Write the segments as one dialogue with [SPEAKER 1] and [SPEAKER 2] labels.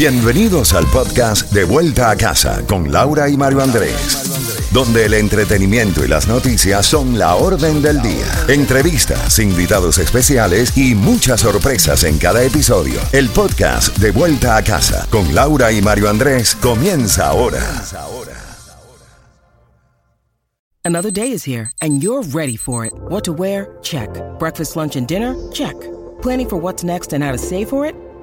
[SPEAKER 1] Bienvenidos al podcast De Vuelta a Casa con Laura y Mario Andrés, donde el entretenimiento y las noticias son la orden del día. Entrevistas, invitados especiales y muchas sorpresas en cada episodio. El podcast De Vuelta a Casa con Laura y Mario Andrés comienza ahora.
[SPEAKER 2] Another day is here and you're ready for it. What to wear? Check. Breakfast, lunch, and dinner? Check. Planning for what's next and how to save for it?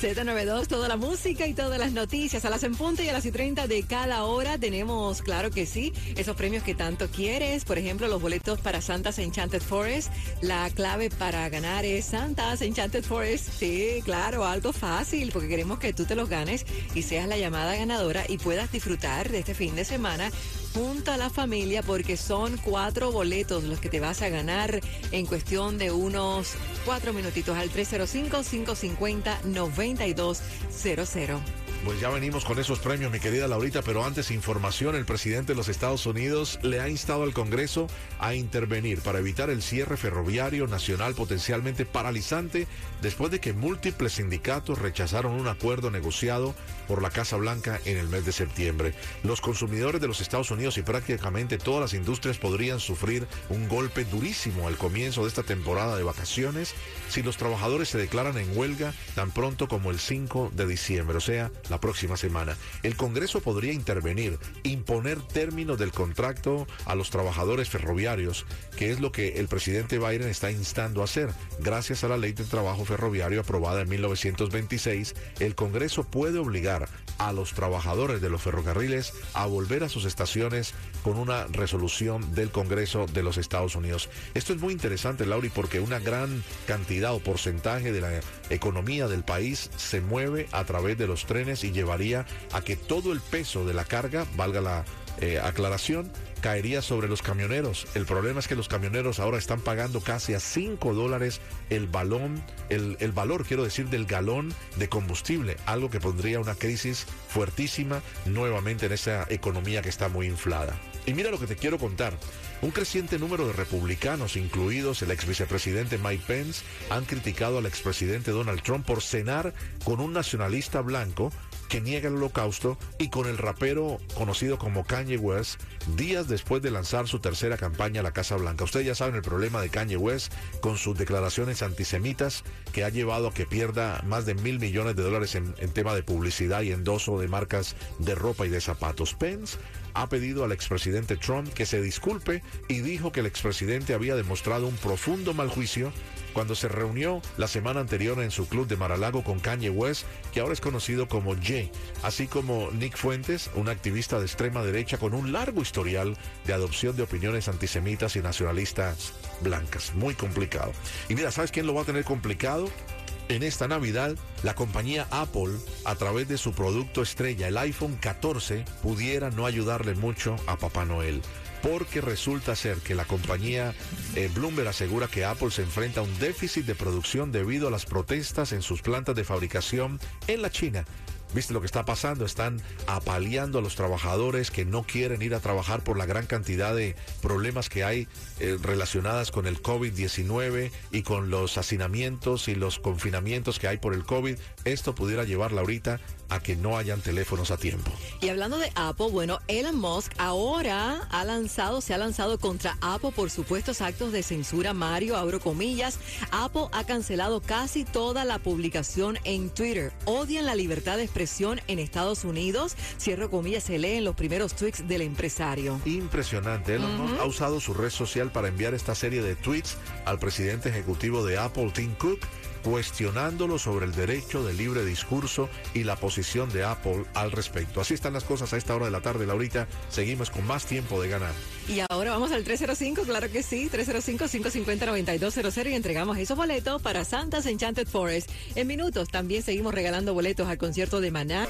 [SPEAKER 3] Z92, toda la música y todas las noticias a las en punto y a las y 30 de cada hora tenemos, claro que sí, esos premios que tanto quieres. Por ejemplo, los boletos para Santa's Enchanted Forest. La clave para ganar es Santa's Enchanted Forest. Sí, claro, algo fácil porque queremos que tú te los ganes y seas la llamada ganadora y puedas disfrutar de este fin de semana junto a la familia porque son cuatro boletos los que te vas a ganar en cuestión de unos cuatro minutitos al 305-550-9200.
[SPEAKER 4] Pues ya venimos con esos premios, mi querida Laurita, pero antes información, el presidente de los Estados Unidos le ha instado al Congreso a intervenir para evitar el cierre ferroviario nacional potencialmente paralizante después de que múltiples sindicatos rechazaron un acuerdo negociado por la Casa Blanca en el mes de septiembre. Los consumidores de los Estados Unidos y prácticamente todas las industrias podrían sufrir un golpe durísimo al comienzo de esta temporada de vacaciones si los trabajadores se declaran en huelga tan pronto como el 5 de diciembre, o sea, la próxima semana. El Congreso podría intervenir, imponer términos del contrato a los trabajadores ferroviarios, que es lo que el presidente Biden está instando a hacer. Gracias a la ley del trabajo ferroviario aprobada en 1926, el Congreso puede obligar a los trabajadores de los ferrocarriles a volver a sus estaciones con una resolución del Congreso de los Estados Unidos. Esto es muy interesante, Lauri, porque una gran cantidad o porcentaje de la economía del país se mueve a través de los trenes y llevaría a que todo el peso de la carga, valga la eh, aclaración, caería sobre los camioneros. El problema es que los camioneros ahora están pagando casi a 5 dólares el balón, el, valor, quiero decir, del galón de combustible, algo que pondría una crisis fuertísima nuevamente en esa economía que está muy inflada. Y mira lo que te quiero contar. Un creciente número de republicanos, incluidos el ex vicepresidente Mike Pence, han criticado al expresidente Donald Trump por cenar con un nacionalista blanco que niega el holocausto y con el rapero conocido como Kanye West días después de lanzar su tercera campaña a la Casa Blanca. Ustedes ya saben el problema de Kanye West con sus declaraciones antisemitas que ha llevado a que pierda más de mil millones de dólares en, en tema de publicidad y endoso de marcas de ropa y de zapatos. Pence ha pedido al expresidente Trump que se disculpe y dijo que el expresidente había demostrado un profundo mal juicio cuando se reunió la semana anterior en su club de Maralago con Kanye West, que ahora es conocido como Jay, así como Nick Fuentes, un activista de extrema derecha con un largo historial de adopción de opiniones antisemitas y nacionalistas blancas. Muy complicado. Y mira, ¿sabes quién lo va a tener complicado? En esta Navidad, la compañía Apple, a través de su producto estrella, el iPhone 14, pudiera no ayudarle mucho a Papá Noel porque resulta ser que la compañía eh, Bloomberg asegura que Apple se enfrenta a un déficit de producción debido a las protestas en sus plantas de fabricación en la China. ¿Viste lo que está pasando? Están apaleando a los trabajadores que no quieren ir a trabajar por la gran cantidad de problemas que hay eh, relacionadas con el COVID-19 y con los hacinamientos y los confinamientos que hay por el COVID. Esto pudiera llevarla ahorita a que no hayan teléfonos a tiempo.
[SPEAKER 3] Y hablando de Apple, bueno, Elon Musk ahora ha lanzado, se ha lanzado contra Apple por supuestos actos de censura. Mario, abro comillas, Apple ha cancelado casi toda la publicación en Twitter. Odian la libertad de expresión en Estados Unidos. Cierro comillas, se lee en los primeros tweets del empresario.
[SPEAKER 4] Impresionante. Elon Musk ha usado su red social para enviar esta serie de tweets al presidente ejecutivo de Apple, Tim Cook cuestionándolo sobre el derecho de libre discurso y la posición de Apple al respecto. Así están las cosas a esta hora de la tarde, Laurita. Seguimos con más tiempo de ganar.
[SPEAKER 3] Y ahora vamos al 305, claro que sí, 305-550-9200 y entregamos esos boletos para Santa's Enchanted Forest. En minutos también seguimos regalando boletos al concierto de Maná.